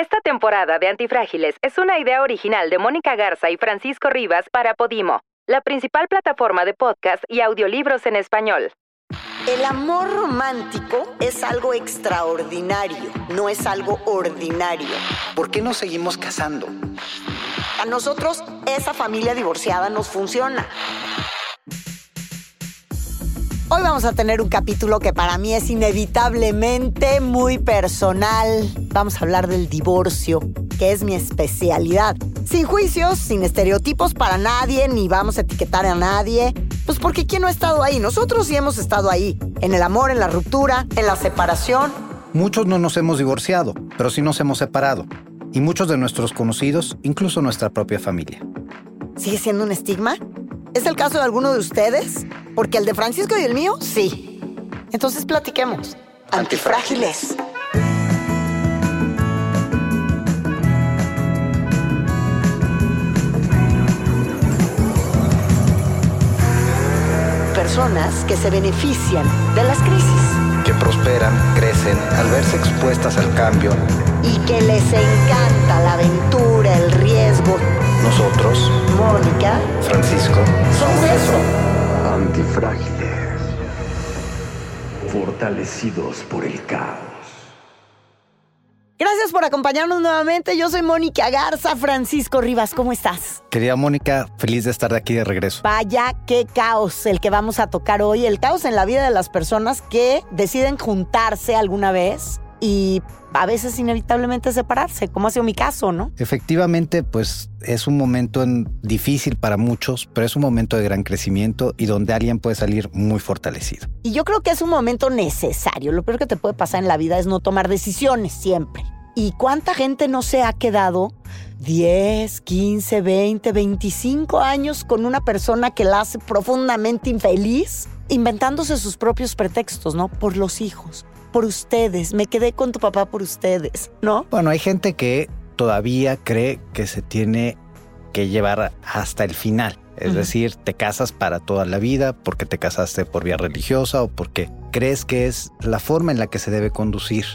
Esta temporada de Antifrágiles es una idea original de Mónica Garza y Francisco Rivas para Podimo, la principal plataforma de podcast y audiolibros en español. El amor romántico es algo extraordinario, no es algo ordinario. ¿Por qué no seguimos casando? A nosotros esa familia divorciada nos funciona. Hoy vamos a tener un capítulo que para mí es inevitablemente muy personal. Vamos a hablar del divorcio, que es mi especialidad. Sin juicios, sin estereotipos para nadie, ni vamos a etiquetar a nadie. Pues porque ¿quién no ha estado ahí? Nosotros sí hemos estado ahí. En el amor, en la ruptura, en la separación. Muchos no nos hemos divorciado, pero sí nos hemos separado. Y muchos de nuestros conocidos, incluso nuestra propia familia. ¿Sigue siendo un estigma? ¿Es el caso de alguno de ustedes? Porque el de Francisco y el mío, sí. Entonces platiquemos. Antifrágiles. Personas que se benefician de las crisis Que prosperan, crecen al verse expuestas al cambio. y que les encanta la aventura, el riesgo. Nosotros, Mónica, Francisco, somos eso. Antifrágiles. Fortalecidos por el caos. Gracias por acompañarnos nuevamente. Yo soy Mónica Garza. Francisco Rivas, ¿cómo estás? querida Mónica, feliz de estar de aquí de regreso. Vaya, qué caos el que vamos a tocar hoy. El caos en la vida de las personas que deciden juntarse alguna vez y a veces inevitablemente separarse, como ha sido mi caso, ¿no? Efectivamente, pues es un momento en- difícil para muchos, pero es un momento de gran crecimiento y donde alguien puede salir muy fortalecido. Y yo creo que es un momento necesario. Lo peor que te puede pasar en la vida es no tomar decisiones siempre. ¿Y cuánta gente no se ha quedado 10, 15, 20, 25 años con una persona que la hace profundamente infeliz, inventándose sus propios pretextos, ¿no? Por los hijos, por ustedes. Me quedé con tu papá por ustedes, ¿no? Bueno, hay gente que todavía cree que se tiene que llevar hasta el final. Es decir, te casas para toda la vida porque te casaste por vía religiosa o porque crees que es la forma en la que se debe conducir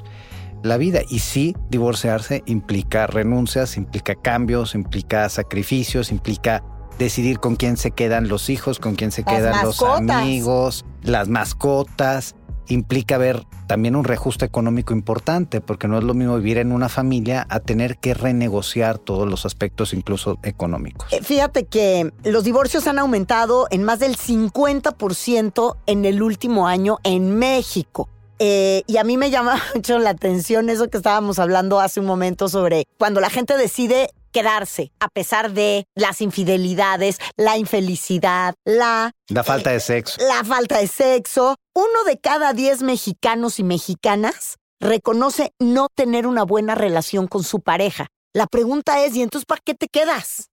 la vida. Y sí, divorciarse implica renuncias, implica cambios, implica sacrificios, implica decidir con quién se quedan los hijos, con quién se Las quedan los amigos, las mascotas. Implica ver también un reajuste económico importante, porque no es lo mismo vivir en una familia a tener que renegociar todos los aspectos, incluso económicos. Eh, Fíjate que los divorcios han aumentado en más del 50% en el último año en México. Eh, y a mí me llama mucho la atención eso que estábamos hablando hace un momento sobre cuando la gente decide quedarse a pesar de las infidelidades, la infelicidad, la, La falta de sexo. la falta de sexo. Uno de cada diez mexicanos y mexicanas reconoce no tener una buena relación con su pareja. La pregunta es, ¿y entonces para qué te quedas?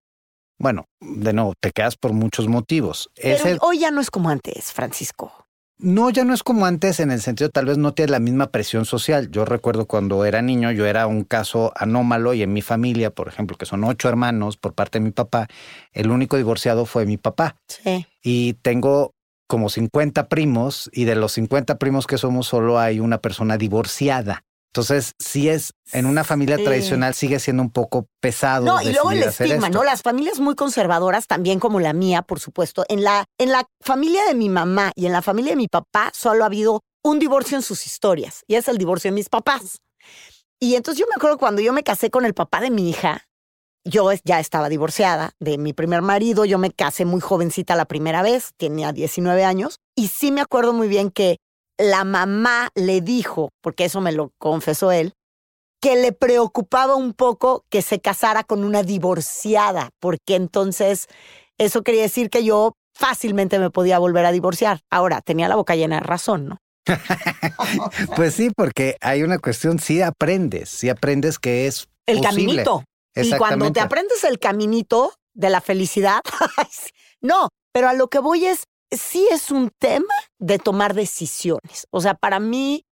Bueno, de nuevo, te quedas por muchos motivos. Pero hoy ya no es como antes, Francisco. No, ya no es como antes en el sentido, tal vez no tiene la misma presión social. Yo recuerdo cuando era niño, yo era un caso anómalo y en mi familia, por ejemplo, que son ocho hermanos por parte de mi papá, el único divorciado fue mi papá. Sí. Y tengo como 50 primos y de los 50 primos que somos solo hay una persona divorciada. Entonces, si es en una familia Sí. tradicional sigue siendo un poco pesado. No, y luego el estigma. ¿no? Las familias muy conservadoras, también como la mía, por supuesto. En la, en la familia de mi mamá y en la familia de mi papá solo ha habido un divorcio en sus historias, y es el divorcio de mis papás. Y entonces yo me acuerdo cuando yo me casé con el papá de mi hija, yo ya estaba divorciada de mi primer marido, yo me casé muy jovencita la primera vez, tenía 19 años, y sí me acuerdo muy bien que la mamá le dijo, porque eso me lo confesó él, que le preocupaba un poco que se casara con una divorciada, porque entonces eso quería decir que yo fácilmente me podía volver a divorciar. Ahora, tenía la boca llena de razón, ¿no? Pues sí, porque hay una cuestión, sí aprendes, sí aprendes que es El posible. caminito. Y cuando te aprendes el caminito de la felicidad, no, pero a lo que voy es, sí es un tema de tomar decisiones. O sea, para mí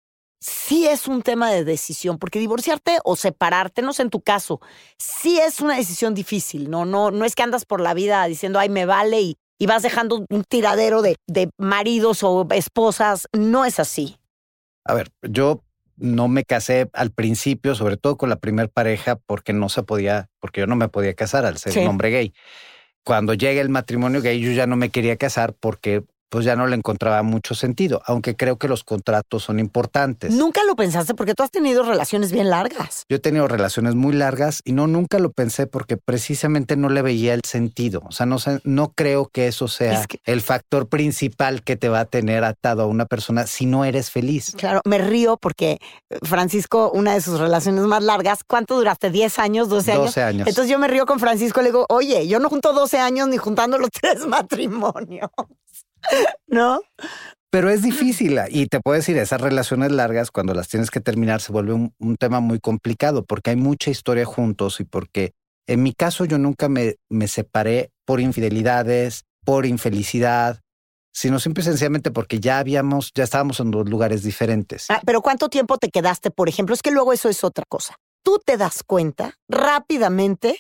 sí es un tema de decisión, porque divorciarte o separarte, no sé en tu caso, sí es una decisión difícil, ¿no? No, no es que andas por la vida diciendo, ay, me vale y, y vas dejando un tiradero de, de maridos o esposas, no es así. A ver, yo no me casé al principio, sobre todo con la primera pareja, porque no se podía, porque yo no me podía casar al ser Sí. un hombre gay. Cuando llega el matrimonio gay, yo ya no me quería casar porque pues ya no le encontraba mucho sentido, aunque creo que los contratos son importantes. Nunca lo pensaste porque tú has tenido relaciones bien largas. Yo he tenido relaciones muy largas y no nunca lo pensé porque precisamente no le veía el sentido. O sea, no no creo que eso sea Es que- el factor principal que te va a tener atado a una persona si no eres feliz. Claro, me río porque eh, Francisco, una de sus relaciones más largas, ¿cuánto duraste? ¿10 años? ¿12 años? 12 años. Entonces yo me río con Francisco y le digo, oye, yo no junto 12 años ni juntando los tres matrimonios. ¿No? Pero es difícil y te puedo decir, esas relaciones largas, cuando las tienes que terminar, se vuelve un, un tema muy complicado porque hay mucha historia juntos y porque en mi caso yo nunca me, me separé por infidelidades, por infelicidad, sino simple y sencillamente porque ya habíamos, ya estábamos en dos lugares diferentes. Ah, pero ¿cuánto tiempo te quedaste, por ejemplo? Es que luego eso es otra cosa. Tú te das cuenta rápidamente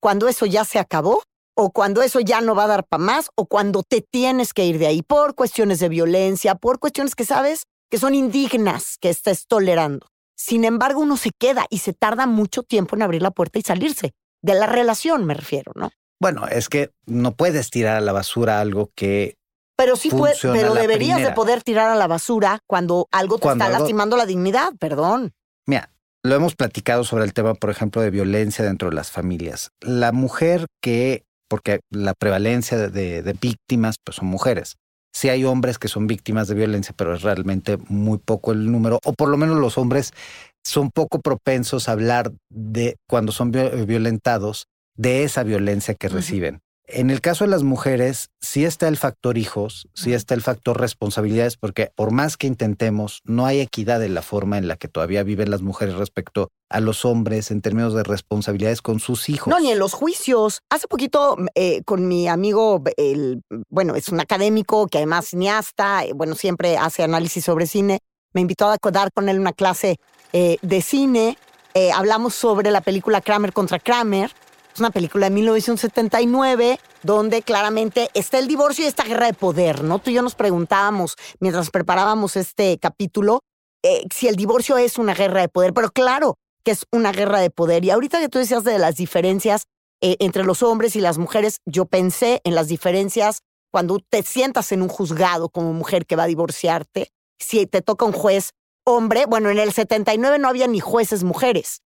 cuando eso ya se acabó o cuando eso ya no va a dar para más o cuando te tienes que ir de ahí por cuestiones de violencia, por cuestiones que sabes que son indignas que estés tolerando. Sin embargo, uno se queda y se tarda mucho tiempo en abrir la puerta y salirse. De la relación me refiero, ¿no? Bueno, es que no puedes tirar a la basura algo que Pero sí puede, pero deberías de poder tirar a la basura cuando algo te Cuando está algo- lastimando la dignidad, perdón. Mira, lo hemos platicado sobre el tema, por ejemplo, de violencia dentro de las familias. La mujer que, porque la prevalencia de, víctimas, pues son mujeres. Sí hay hombres que son víctimas de violencia, pero es realmente muy poco el número, o por lo menos los hombres son poco propensos a hablar de cuando son vi- violentados, de esa violencia que reciben. En el caso de las mujeres, sí está el factor hijos, sí está el factor responsabilidades, porque por más que intentemos, no hay equidad en la forma en la que todavía viven las mujeres respecto a los hombres en términos de responsabilidades con sus hijos. No, ni en los juicios. Hace poquito eh, con mi amigo, el, bueno, es un académico que además es cineasta, eh, bueno, siempre hace análisis sobre cine. Me invitó a dar con él una clase eh, de cine. Eh, hablamos sobre la película Kramer contra Kramer. Es una película de 1979 donde claramente está el divorcio y esta guerra de poder, ¿no? Tú y yo nos preguntábamos mientras preparábamos este capítulo eh, si el divorcio es una guerra de poder, pero claro que es una guerra de poder. Y ahorita que tú decías de las diferencias eh, entre los hombres y las mujeres, yo pensé en las diferencias cuando te sientas en un juzgado como mujer que va a divorciarte, si te toca un juez hombre, bueno, en el 79 no había ni jueces mujeres.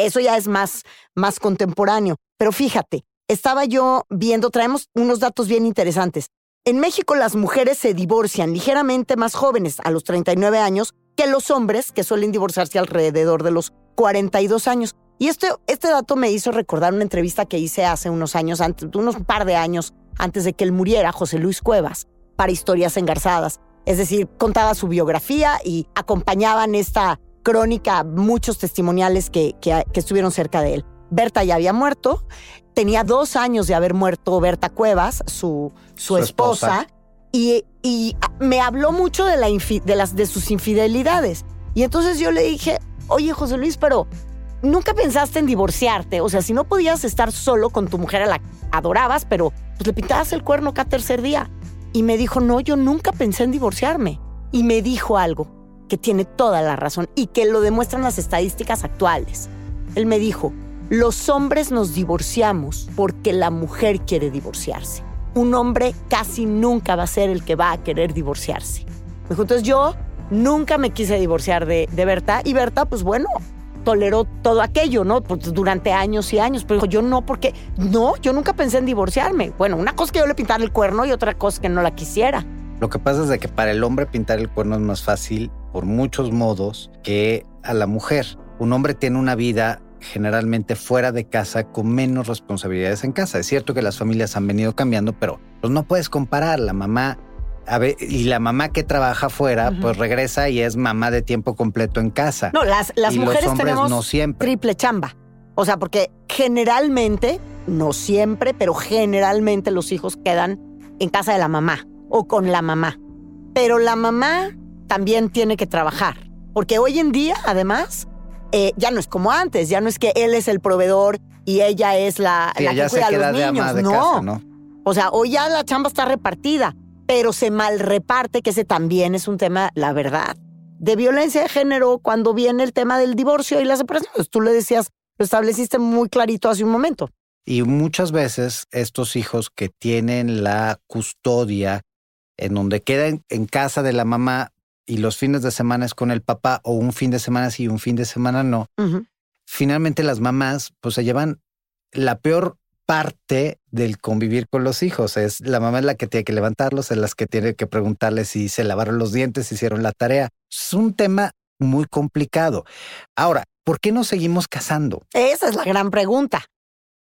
Eso ya es más, más contemporáneo. Pero fíjate, estaba yo viendo, traemos unos datos bien interesantes. En México las mujeres se divorcian ligeramente más jóvenes, a los 39 años, que los hombres, que suelen divorciarse alrededor de los 42 años. Y este, este dato me hizo recordar una entrevista que hice hace unos años, antes, unos par de años antes de que él muriera, José Luis Cuevas, para Historias Engarzadas. Es decir, contaba su biografía y acompañaban esta crónica muchos testimoniales que, que, que estuvieron cerca de él. Berta ya había muerto, tenía dos años de haber muerto Berta Cuevas, su, su, Su esposa, esposa. y, y me habló mucho de, la infi- de, las, de sus infidelidades. Y entonces yo le dije, oye José Luis, pero nunca pensaste en divorciarte. O sea, si no podías estar solo con tu mujer a la que adorabas, pero pues le pintabas el cuerno cada tercer día. Y me dijo, no, yo nunca pensé en divorciarme. Y me dijo algo que tiene toda la razón y que lo demuestran las estadísticas actuales. Él me dijo, los hombres nos divorciamos porque la mujer quiere divorciarse. Un hombre casi nunca va a ser el que va a querer divorciarse. Me dijo, entonces yo nunca me quise divorciar de, de Berta y Berta, pues bueno, toleró todo aquello, ¿no? Pues durante años y años. Pero yo no, porque no, yo nunca pensé en divorciarme. Bueno, una cosa es que yo le pintara el cuerno y otra cosa es que no la quisiera. Lo que pasa es de que para el hombre pintar el cuerno es más fácil por muchos modos que a la mujer. Un hombre tiene una vida generalmente fuera de casa con menos responsabilidades en casa. Es cierto que las familias han venido cambiando, pero pues no puedes comparar. La mamá a ver, y la mamá que trabaja fuera, pues regresa y es mamá de tiempo completo en casa. No, las, las y mujeres los hombres tenemos no siempre. triple chamba. O sea, porque generalmente, no siempre, pero generalmente los hijos quedan en casa de la mamá o con la mamá. Pero la mamá también tiene que trabajar. Porque hoy en día, además, eh, ya no es como antes, ya no es que él es el proveedor y ella es la, Sí, la que cuida a los de niños. ama de no. casa, ¿no? O sea, hoy ya la chamba está repartida, pero se mal reparte, que ese también es un tema, la verdad, de violencia de género cuando viene el tema del divorcio y la separación. Pues tú le decías, lo estableciste muy clarito hace un momento. Y muchas veces estos hijos que tienen la custodia en donde quedan en casa de la mamá y los fines de semana es con el papá o un fin de semana sí y un fin de semana no, finalmente las mamás pues se llevan la peor parte del convivir con los hijos. Es la mamá es la que tiene que levantarlos, es la que tiene que preguntarles si se lavaron los dientes, si hicieron la tarea. Es un tema muy complicado. Ahora, ¿por qué no seguimos casando? Esa es la gran pregunta.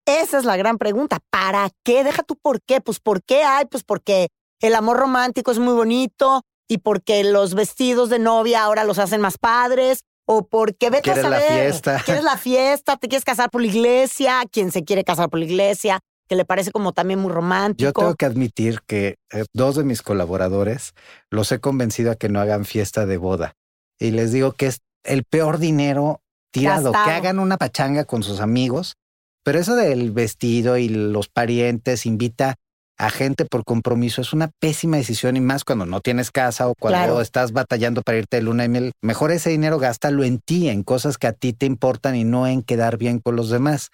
Esa es la gran pregunta. ¿Para qué? Deja tú por qué. Pues por qué hay, pues porque el amor romántico es muy bonito y porque los vestidos de novia ahora los hacen más padres o porque vete a saber. la fiesta. Quieres la fiesta, te quieres casar por la iglesia, quien se quiere casar por la iglesia, que le parece como también muy romántico. Yo tengo que admitir que eh, dos de mis colaboradores los he convencido a que no hagan fiesta de boda. Y les digo que es el peor dinero tirado, que hagan una pachanga con sus amigos. Pero eso del vestido y los parientes invita a gente por compromiso es una pésima decisión y más cuando no tienes casa o cuando estás batallando para irte de luna de miel. Mejor ese dinero gástalo en ti, en cosas que a ti te importan y no en quedar bien con los demás.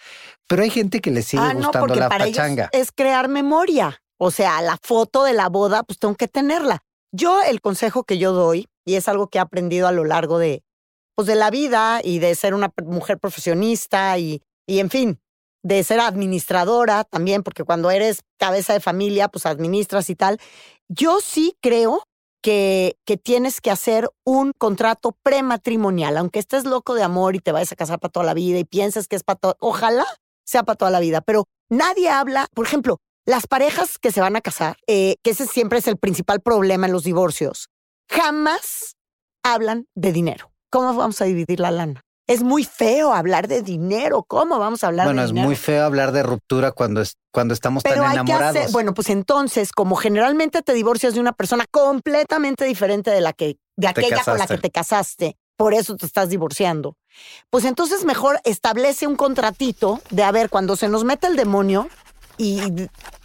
Pero hay gente que le sigue ah, gustando no, la para pachanga. es crear memoria. O sea, la foto de la boda, pues tengo que tenerla. Yo el consejo que yo doy, y es algo que he aprendido a lo largo de, pues, de la vida y de ser una mujer profesionista y, y en fin, de ser administradora también, porque cuando eres cabeza de familia, pues administras y tal. Yo sí creo que, que tienes que hacer un contrato prematrimonial, aunque estés loco de amor y te vayas a casar para toda la vida y pienses que es para todo, ojalá sea para toda la vida, pero nadie habla, por ejemplo, las parejas que se van a casar, eh, que ese siempre es el principal problema en los divorcios, jamás hablan de dinero. ¿Cómo vamos a dividir la lana? Es muy feo hablar de dinero. ¿Cómo vamos a hablar de dinero? Bueno, es muy feo hablar de ruptura cuando, es, cuando estamos tan enamorados. bueno, pues entonces, como generalmente te divorcias de una persona completamente diferente de la que, de aquella con la que te casaste, por eso te estás divorciando. Pues entonces mejor establece un contratito de a ver, cuando se nos mete el demonio y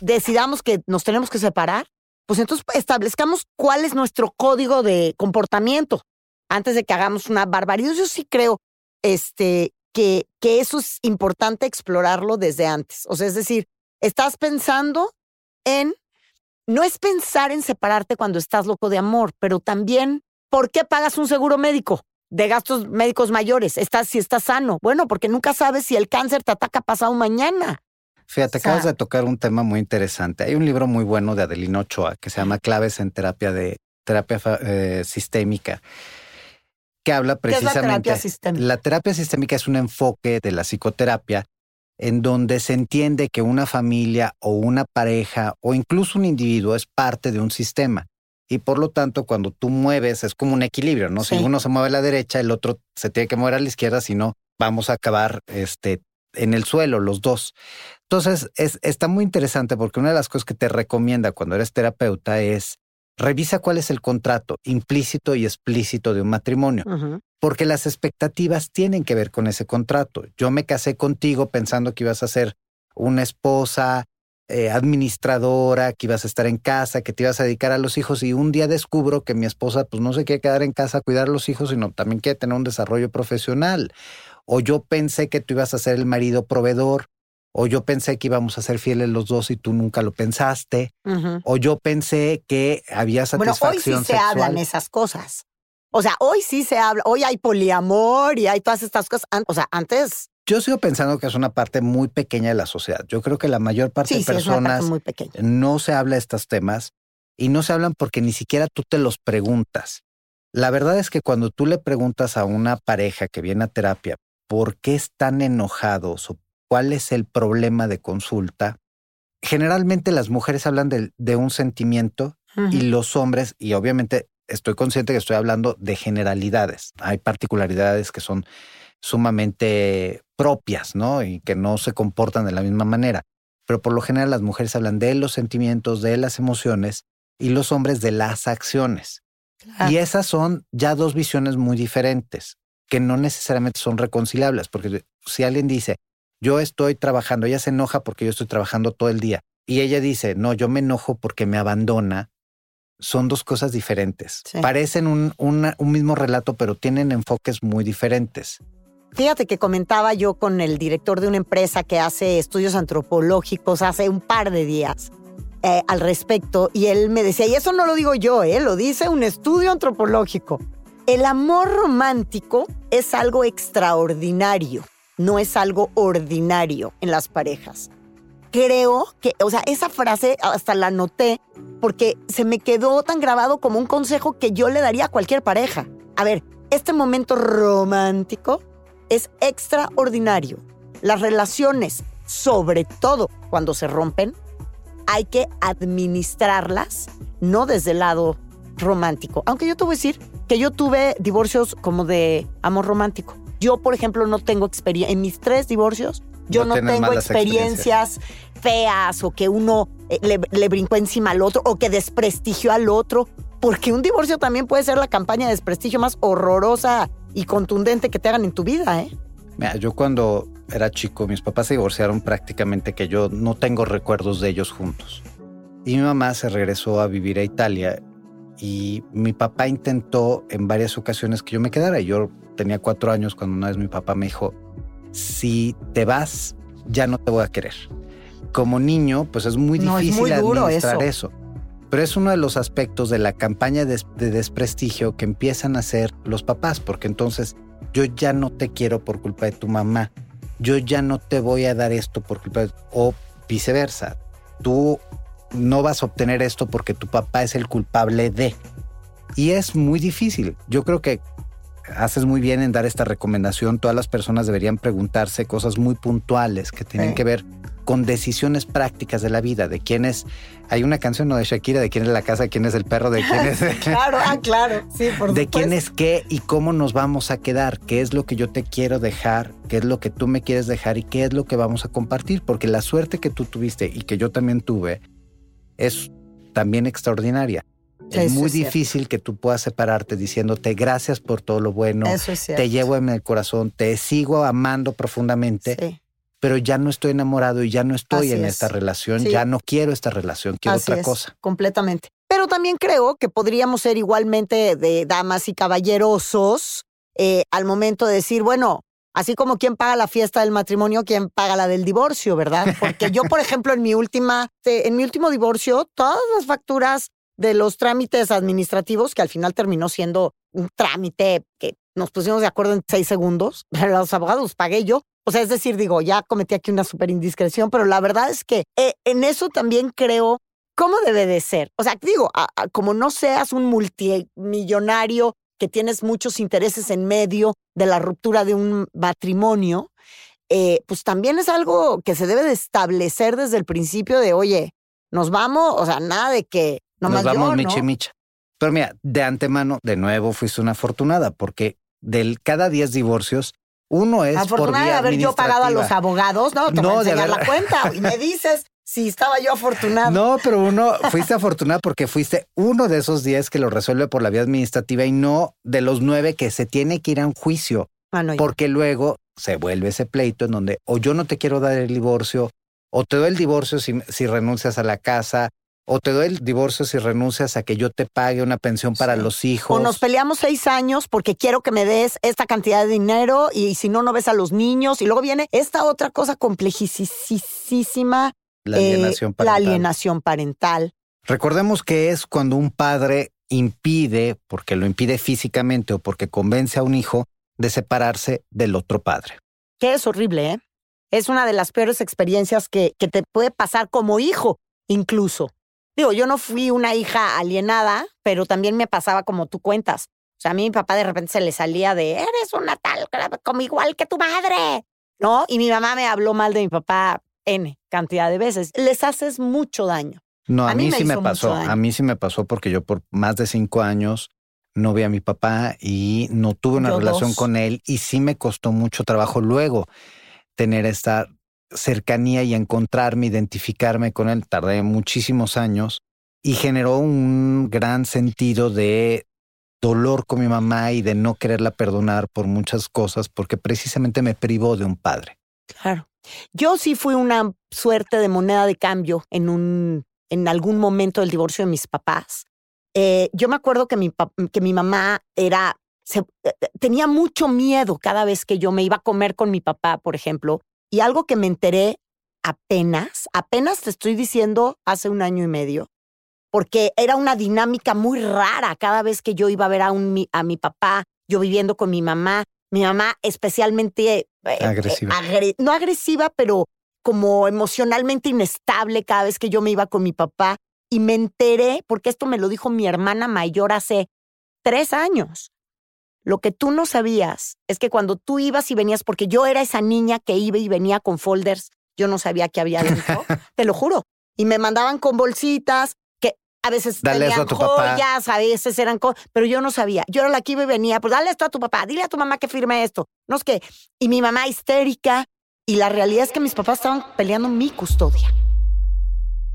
decidamos que nos tenemos que separar, pues entonces establezcamos cuál es nuestro código de comportamiento antes de que hagamos una barbaridad. Yo sí creo este, que, que eso es importante explorarlo desde antes. O sea, es decir, estás pensando en, no es pensar en separarte cuando estás loco de amor, pero también, ¿por qué pagas un seguro médico? de gastos médicos mayores, estás, si estás sano. Bueno, porque nunca sabes si el cáncer te ataca pasado mañana. Fíjate, acabas de tocar un tema muy interesante. Hay un libro muy bueno de Adelino Ochoa que se llama Claves en terapia de terapia eh, sistémica que habla precisamente. la terapia sistémica? La terapia sistémica es un enfoque de la psicoterapia en donde se entiende que una familia o una pareja o incluso un individuo es parte de un sistema. Y por lo tanto, cuando tú mueves, es como un equilibrio, ¿no? Si uno se mueve a la derecha, el otro se tiene que mover a la izquierda, si no, vamos a acabar este, en el suelo, los dos. Entonces, es, está muy interesante porque una de las cosas que te recomienda cuando eres terapeuta es Revisa cuál es el contrato implícito y explícito de un matrimonio, porque las expectativas tienen que ver con ese contrato. Yo me casé contigo pensando que ibas a ser una esposa eh, administradora, que ibas a estar en casa, que te ibas a dedicar a los hijos y un día descubro que mi esposa pues no se quiere quedar en casa a cuidar a los hijos, sino también quiere tener un desarrollo profesional. O yo pensé que tú ibas a ser el marido proveedor o yo pensé que íbamos a ser fieles los dos y tú nunca lo pensaste, o yo pensé que había satisfacción bueno, hoy sí se hablan esas cosas. O sea, hoy sí se habla, hoy hay poliamor y hay todas estas cosas. O sea, antes... Yo sigo pensando que es una parte muy pequeña de la sociedad. Yo creo que la mayor parte de personas no se habla de estos temas y no se hablan porque ni siquiera tú te los preguntas. La verdad es que cuando tú le preguntas a una pareja que viene a terapia por qué están enojados o cuál es el problema de consulta, generalmente las mujeres hablan de, un sentimiento y los hombres, y obviamente estoy consciente que estoy hablando de generalidades. Hay particularidades que son sumamente propias, ¿no? Y que no se comportan de la misma manera. Pero por lo general las mujeres hablan de los sentimientos, de las emociones y los hombres de las acciones. Y esas son ya dos visiones muy diferentes, que no necesariamente son reconciliables, porque si alguien dice, yo estoy trabajando, ella se enoja porque yo estoy trabajando todo el día. Y ella dice, no, yo me enojo porque me abandona. son dos cosas diferentes. Sí. Parecen un, una- un mismo relato, pero tienen enfoques muy diferentes. Fíjate que comentaba yo con el director de una empresa que hace estudios antropológicos hace un par de días eh, al respecto y él me decía, y eso no lo digo yo, eh, lo dice un estudio antropológico. El amor romántico es algo extraordinario, no es algo ordinario en las parejas. Creo que, o sea, esa frase hasta la noté porque se me quedó tan grabado como un consejo que yo le daría a cualquier pareja. A ver, este momento romántico es extraordinario. Las relaciones, sobre todo cuando se rompen, hay que administrarlas, no desde el lado romántico. Aunque yo te voy a decir que yo tuve divorcios como de amor romántico. Yo, por ejemplo, no tengo experiencia. En mis tres divorcios, yo No tengo experiencias feas o que uno eh, le, le brincó encima al otro o que desprestigió al otro. Porque un divorcio también puede ser la campaña de desprestigio más horrorosa y contundente que te hagan en tu vida, ¿eh? Mira, yo cuando era chico, mis papás se divorciaron prácticamente que yo no tengo recuerdos de ellos juntos. Y mi mamá se regresó a vivir a Italia y mi papá intentó en varias ocasiones que yo me quedara. Yo tenía cuatro años cuando una vez mi papá me dijo, si te vas, ya no te voy a querer. Como niño, pues es muy No, es muy duro administrar eso. eso. Pero es uno de los aspectos de la campaña de, de desprestigio que empiezan a hacer los papás, porque entonces yo ya no te quiero por culpa de tu mamá, yo ya no te voy a dar esto por culpa de... o viceversa. Tú no vas a obtener esto porque tu papá es el culpable de. Y es muy difícil. Yo creo que haces muy bien en dar esta recomendación. Todas las personas deberían preguntarse cosas muy puntuales que tienen Sí. que ver con decisiones prácticas de la vida, de quién es... Hay una canción ¿no? de Shakira, de quién es la casa, quién es el perro, de quién es... Claro, ah, claro. Sí, por de quién es qué y cómo nos vamos a quedar, qué es lo que yo te quiero dejar, qué es lo que tú me quieres dejar y qué es lo que vamos a compartir, porque la suerte que tú tuviste y que yo también tuve es también extraordinaria. Sí, es muy es difícil que tú puedas separarte diciéndote gracias por todo lo bueno, Eso es te llevo en el corazón, te sigo amando profundamente, Sí. pero ya no estoy enamorado y ya no estoy Así en es. esta relación, Sí. ya no quiero esta relación, quiero Así otra cosa. Completamente. Pero también creo que podríamos ser igualmente de damas y caballerosos eh, al momento de decir, bueno, así como quien paga la fiesta del matrimonio, quien paga la del divorcio, ¿verdad? Porque yo, por ejemplo, en mi última, en mi último divorcio, todas las facturas de los trámites administrativos, que al final terminó siendo un trámite que nos pusimos de acuerdo en seis segundos, pero los abogados pagué yo. O sea, es decir, digo, ya cometí aquí una súper indiscreción, pero la verdad es que eh, en eso también creo ¿Cómo debe de ser? O sea, digo, a- a- como no seas un multimillonario que tienes muchos intereses en medio de la ruptura de un matrimonio, eh, pues también es algo que se debe de establecer desde el principio de, oye, nos vamos, o sea, nada de que nomás Nos vamos yo, micha micha. Pero mira, de antemano, de nuevo, fuiste una afortunada, porque del cada 10 divorcios, uno es por Afortunada de vía haber yo pagado a los abogados, ¿no? Te voy No, a de enseñar haber- la cuenta y me dices si estaba yo afortunada. No, pero uno, fuiste afortunada porque fuiste uno de esos 10 que lo resuelve por la vía administrativa y no de los nueve que se tiene que ir a un juicio, Ah, no, porque luego se vuelve ese pleito en donde o yo no te quiero dar el divorcio, o te doy el divorcio si, si renuncias a la casa, o te doy el divorcio si renuncias a que yo te pague una pensión para Sí. los hijos. O nos peleamos seis años porque quiero que me des esta cantidad de dinero y si no, no ves a los niños. Y luego viene esta otra cosa complejísima, la eh, alienación la parental. alienación parental. Recordemos que es cuando un padre impide, porque lo impide físicamente o porque convence a un hijo de separarse del otro padre. Que es horrible, ¿eh? Es una de las peores experiencias que, que te puede pasar como hijo, incluso. Digo, yo no fui una hija alienada, pero también me pasaba como tú cuentas. O sea, a mí mi papá de repente se le salía de, eres una tal, como igual que tu madre, ¿no? Y mi mamá me habló mal de mi papá N cantidad de veces. Les haces mucho daño. No, a, A mí mí, me sí me pasó. A mí sí me pasó porque yo por más de cinco años no vi a mi papá y no tuve una Yo relación dos. con él y sí me costó mucho trabajo luego tener esta cercanía y encontrarme, identificarme con él. Tardé muchísimos años y generó un gran sentido de dolor con mi mamá y de no quererla perdonar por muchas cosas porque precisamente me privó de un padre. Claro. Yo sí fui una suerte de moneda de cambio en un en algún momento del divorcio de mis papás, eh, yo me acuerdo que mi, que mi mamá era, se, eh, tenía mucho miedo cada vez que yo me iba a comer con mi papá, por ejemplo, y algo que me enteré apenas, apenas te estoy diciendo hace un año y medio, porque era una dinámica muy rara cada vez que yo iba a ver a, un, a mi papá, yo viviendo con mi mamá, mi mamá especialmente agresiva. no agresiva, pero como emocionalmente inestable cada vez que yo me iba con mi papá. Y me enteré, porque esto me lo dijo mi hermana mayor hace tres años. Lo que tú no sabías es que cuando tú ibas y venías, porque yo era esa niña que iba y venía con folders, yo no sabía qué había dentro, te lo juro. Y me mandaban con bolsitas, a veces dale tenían a tu joyas, a veces eran cosas, pero yo no sabía. Yo era la que iba y venía, pues dale esto a tu papá, dile a tu mamá que firme esto. No es que, y mi mamá histérica, y la realidad es que mis papás estaban peleando mi custodia.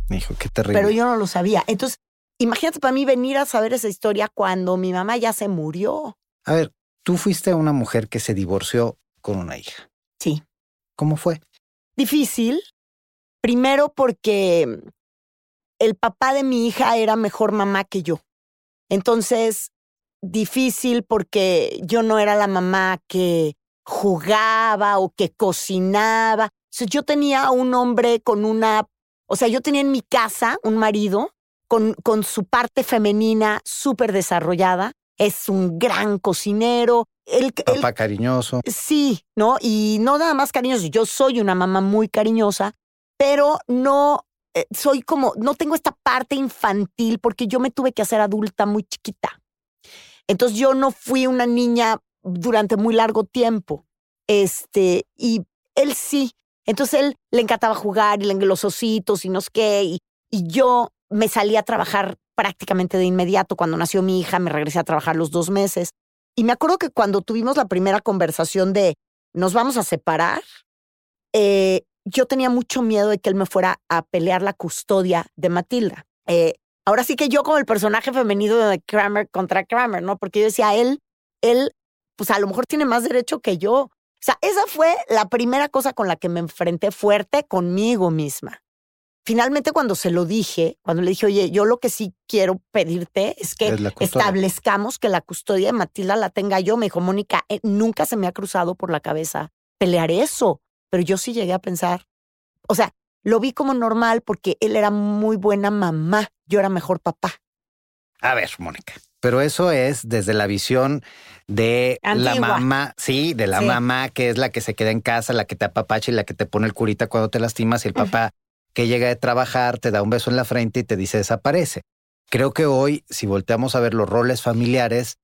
Hijo, qué terrible. Pero yo no lo sabía. Entonces, imagínate para mí venir a saber esa historia cuando mi mamá ya se murió. A ver, tú fuiste una mujer que se divorció con una hija. Sí. ¿Cómo fue? Difícil. Primero porque el papá de mi hija era mejor mamá que yo. Entonces, difícil porque yo no era la mamá que jugaba o que cocinaba. O yo tenía un hombre con una o sea, yo tenía en mi casa un marido con, con su parte femenina súper desarrollada. Es un gran cocinero. El, Papá cariñoso. Sí, ¿no? Y no nada más cariñoso. Yo soy una mamá muy cariñosa, pero no eh, soy como, no tengo esta parte infantil porque yo me tuve que hacer adulta muy chiquita. Entonces yo no fui una niña durante muy largo tiempo. Este, y él sí. Entonces él le encantaba jugar y los ositos y no sé qué. Y, y yo me salí a trabajar prácticamente de inmediato. Cuando nació mi hija, me regresé a trabajar los dos meses. Y me acuerdo que cuando tuvimos la primera conversación de nos vamos a separar, eh, yo tenía mucho miedo de que él me fuera a pelear la custodia de Matilda. Eh, ahora sí que yo como el personaje femenino de Kramer contra Kramer, ¿no? Porque yo decía, él, él, pues a lo mejor tiene más derecho que yo. O sea, esa fue la primera cosa con la que me enfrenté fuerte conmigo misma. Finalmente, cuando se lo dije, cuando le dije, oye, yo lo que sí quiero pedirte es que establezcamos que la custodia de Matilda la tenga yo, me dijo, Mónica, eh, nunca se me ha cruzado por la cabeza pelear eso, pero yo sí llegué a pensar, o sea, lo vi como normal porque él era muy buena mamá, yo era mejor papá. A ver, Mónica, pero eso es desde la visión de la mamá, sí, de la mamá que es la que se queda en casa, la que te apapacha y la que te pone el curita cuando te lastimas y el papá que llega de trabajar te da un beso en la frente y te dice desaparece. Creo que hoy, si volteamos a ver los roles familiares,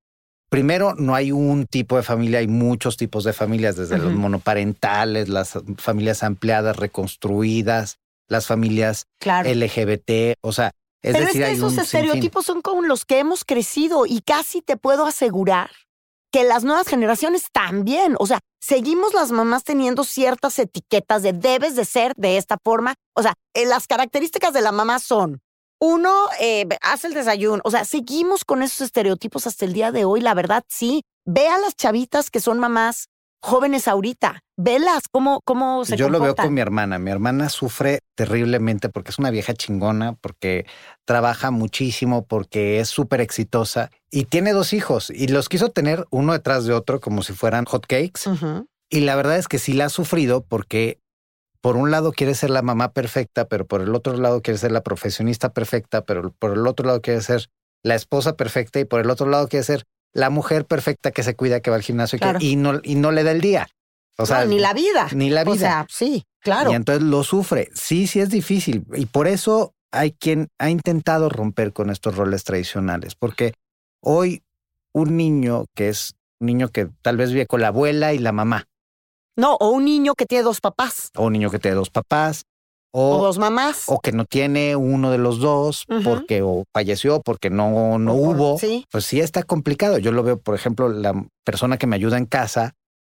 primero no hay un tipo de familia, hay muchos tipos de familias, desde los monoparentales, las familias ampliadas, reconstruidas, las familias LGBT, o sea, es Pero decir, es que esos estereotipos son con los que hemos crecido y casi te puedo asegurar que las nuevas generaciones también, o sea, seguimos las mamás teniendo ciertas etiquetas de debes de ser de esta forma. O sea, eh, las características de la mamá son, uno, eh, hace el desayuno. O sea, seguimos con esos estereotipos hasta el día de hoy, la verdad, sí. Ve a las chavitas que son mamás jóvenes ahorita. Velas, cómo, cómo se Yo lo veo con mi hermana. Mi hermana sufre terriblemente porque es una vieja chingona, porque trabaja muchísimo, porque es súper exitosa y tiene dos hijos y los quiso tener uno detrás de otro como si fueran hotcakes. Y la verdad es que sí la ha sufrido porque por un lado quiere ser la mamá perfecta, pero por el otro lado quiere ser la profesionista perfecta, pero por el otro lado quiere ser la esposa perfecta y por el otro lado quiere ser la mujer perfecta que se cuida, que va al gimnasio y, no, y no le da el día. O sea, ni la vida. Ni la vida. O sea, sí, claro. Y entonces lo sufre. Sí, sí es difícil. Y por eso hay quien ha intentado romper con estos roles tradicionales. Porque hoy un niño que es un niño que tal vez vive con la abuela y la mamá. No, o un niño que tiene dos papás. O un niño que tiene dos papás. O, dos mamás. O que no tiene uno de los dos porque o falleció, porque no, no hubo. Sí. Pues sí está complicado. Yo lo veo, por ejemplo, la persona que me ayuda en casa,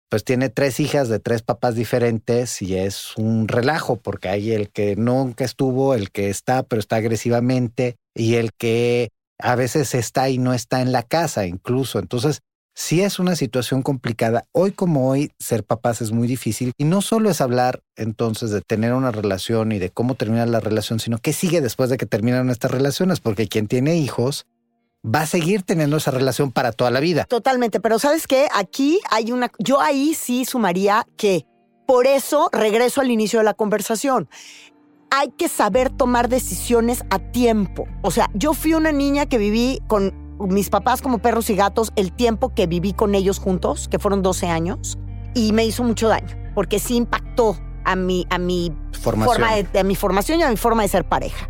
pues tiene tres hijas de tres papás diferentes y es un relajo porque hay el que nunca estuvo, el que está, pero está agresivamente y el que a veces está y no está en la casa incluso. Entonces, sí es una situación complicada. Hoy como hoy, ser papás es muy difícil. Y no solo es hablar entonces de tener una relación y de cómo terminar la relación, sino qué sigue después de que terminan estas relaciones, porque quien tiene hijos, va a seguir teniendo esa relación para toda la vida. Totalmente, pero ¿sabes qué? Aquí hay una, yo ahí sí sumaría que por eso regreso al inicio de la conversación. Hay que saber tomar decisiones a tiempo. O sea, yo fui una niña que viví con mis papás como perros y gatos el tiempo que viví con ellos juntos, que fueron 12 años, y me hizo mucho daño, porque sí impactó a mi, a mi, Formación. Forma de, a mi formación y a mi forma de ser pareja.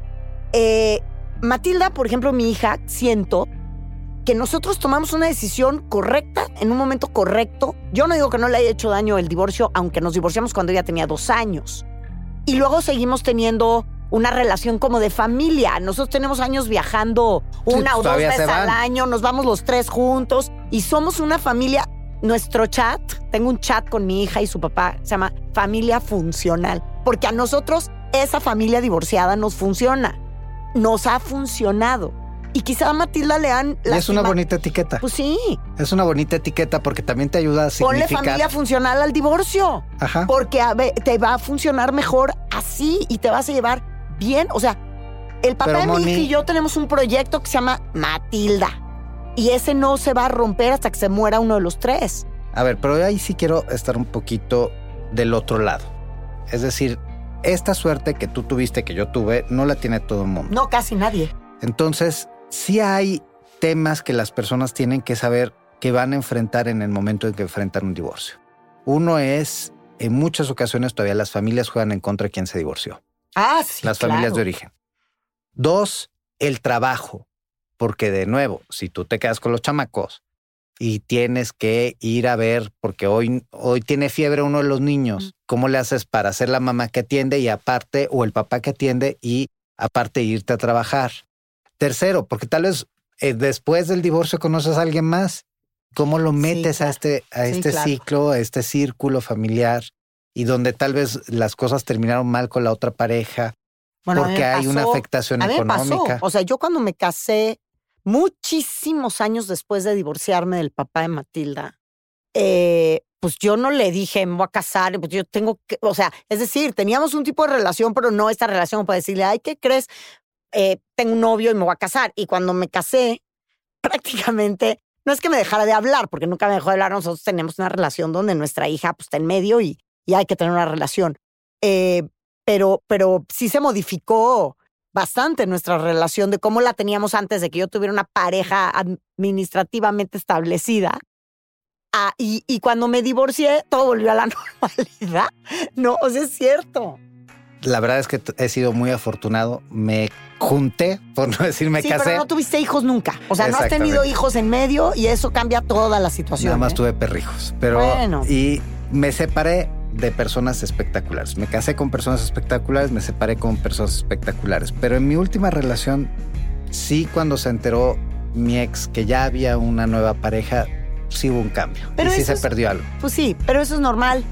Eh, Matilda, por ejemplo, mi hija, siento que nosotros tomamos una decisión correcta en un momento correcto. Yo no digo que no le haya hecho daño el divorcio, aunque nos divorciamos cuando ella tenía dos años. Y luego seguimos teniendo una relación como de familia. Nosotros tenemos años viajando una o dos veces al año, nos vamos los tres juntos y somos una familia. Nuestro chat, tengo un chat con mi hija y su papá, se llama Familia Funcional, porque a nosotros esa familia divorciada nos funciona, nos ha funcionado. Y quizá a Matilda le han... Y es una bonita etiqueta. Pues sí, Es una bonita etiqueta porque también te ayuda a ponle significar. familia funcional al divorcio. Ajá. Porque a ver, te va a funcionar mejor así y te vas a llevar bien. O sea, el papá Pero, de mi hija y yo tenemos un proyecto que se llama Matilda. Y ese no se va a romper hasta que se muera uno de los tres. A ver, pero ahí sí quiero estar un poquito del otro lado. Es decir, esta suerte que tú tuviste, que yo tuve, no la tiene todo el mundo. No, casi nadie. Entonces, sí hay temas que las personas tienen que saber que van a enfrentar en el momento en que enfrentan un divorcio. Uno es, en muchas ocasiones todavía las familias juegan en contra de quien se divorció, Ah, sí. las familias de origen. Dos, el trabajo, porque de nuevo, si tú te quedas con los chamacos y tienes que ir a ver, porque hoy, hoy tiene fiebre uno de los niños, ¿cómo le haces para ser la mamá que atiende y aparte, o el papá que atiende y aparte irte a trabajar? Tercero, porque tal vez eh, después del divorcio conoces a alguien más. ¿Cómo lo Sí, metes a este, a Sí, este claro. ciclo, a este círculo familiar y donde tal vez las cosas terminaron mal con la otra pareja Bueno, porque hay una afectación A mí me económica? pasó. O sea, yo cuando me casé, muchísimos años después de divorciarme del papá de Matilda, eh, pues yo no le dije, me voy a casar, pues yo tengo que, o sea, es decir, teníamos un tipo de relación, pero no esta relación para decirle, ay, ¿qué crees? Eh, tengo un novio y me voy a casar. Y cuando me casé, prácticamente, no es que me dejara de hablar, porque nunca me dejó de hablar, nosotros tenemos una relación donde nuestra hija pues, está en medio y, y hay que tener una relación. Eh, pero, pero sí se modificó bastante nuestra relación de cómo la teníamos antes de que yo tuviera una pareja administrativamente establecida. Ah, y, y cuando me divorcié, todo volvió a la normalidad. No, o sea, es cierto. La verdad es que he sido muy afortunado. Me junté, por no decir me sí, casé. pero no tuviste hijos nunca. O sea, no has tenido hijos en medio y eso cambia toda la situación. Nada más ¿eh? tuve perrijos. Pero Bueno. y me separé de personas espectaculares. Me casé con personas espectaculares, me separé con personas espectaculares. Pero en mi última relación, sí, cuando se enteró mi ex que ya había una nueva pareja, sí hubo un cambio. Pero y sí se es- perdió algo. Pues sí, pero eso es normal.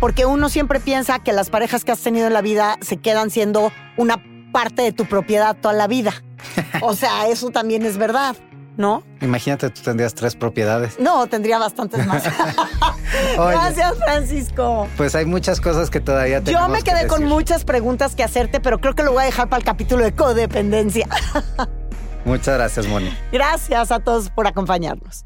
Porque uno siempre piensa que las parejas que has tenido en la vida se quedan siendo una parte de tu propiedad toda la vida. O sea, eso también es verdad, ¿no? Imagínate, tú tendrías tres propiedades. No, tendría bastantes más. Oye. Gracias, Francisco. Pues hay muchas cosas que todavía Yo tenemos me que quedé con muchas preguntas que hacerte, pero creo que lo voy a dejar para el capítulo de codependencia. Muchas gracias, Moni. Gracias a todos por acompañarnos.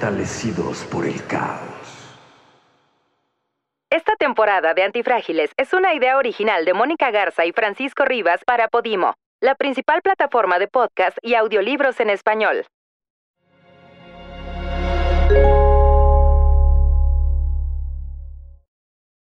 Fortalecidos por el caos. Esta temporada de Antifrágiles es una idea original de Mónica Garza y Francisco Rivas para Podimo, la principal plataforma de podcast y audiolibros en español.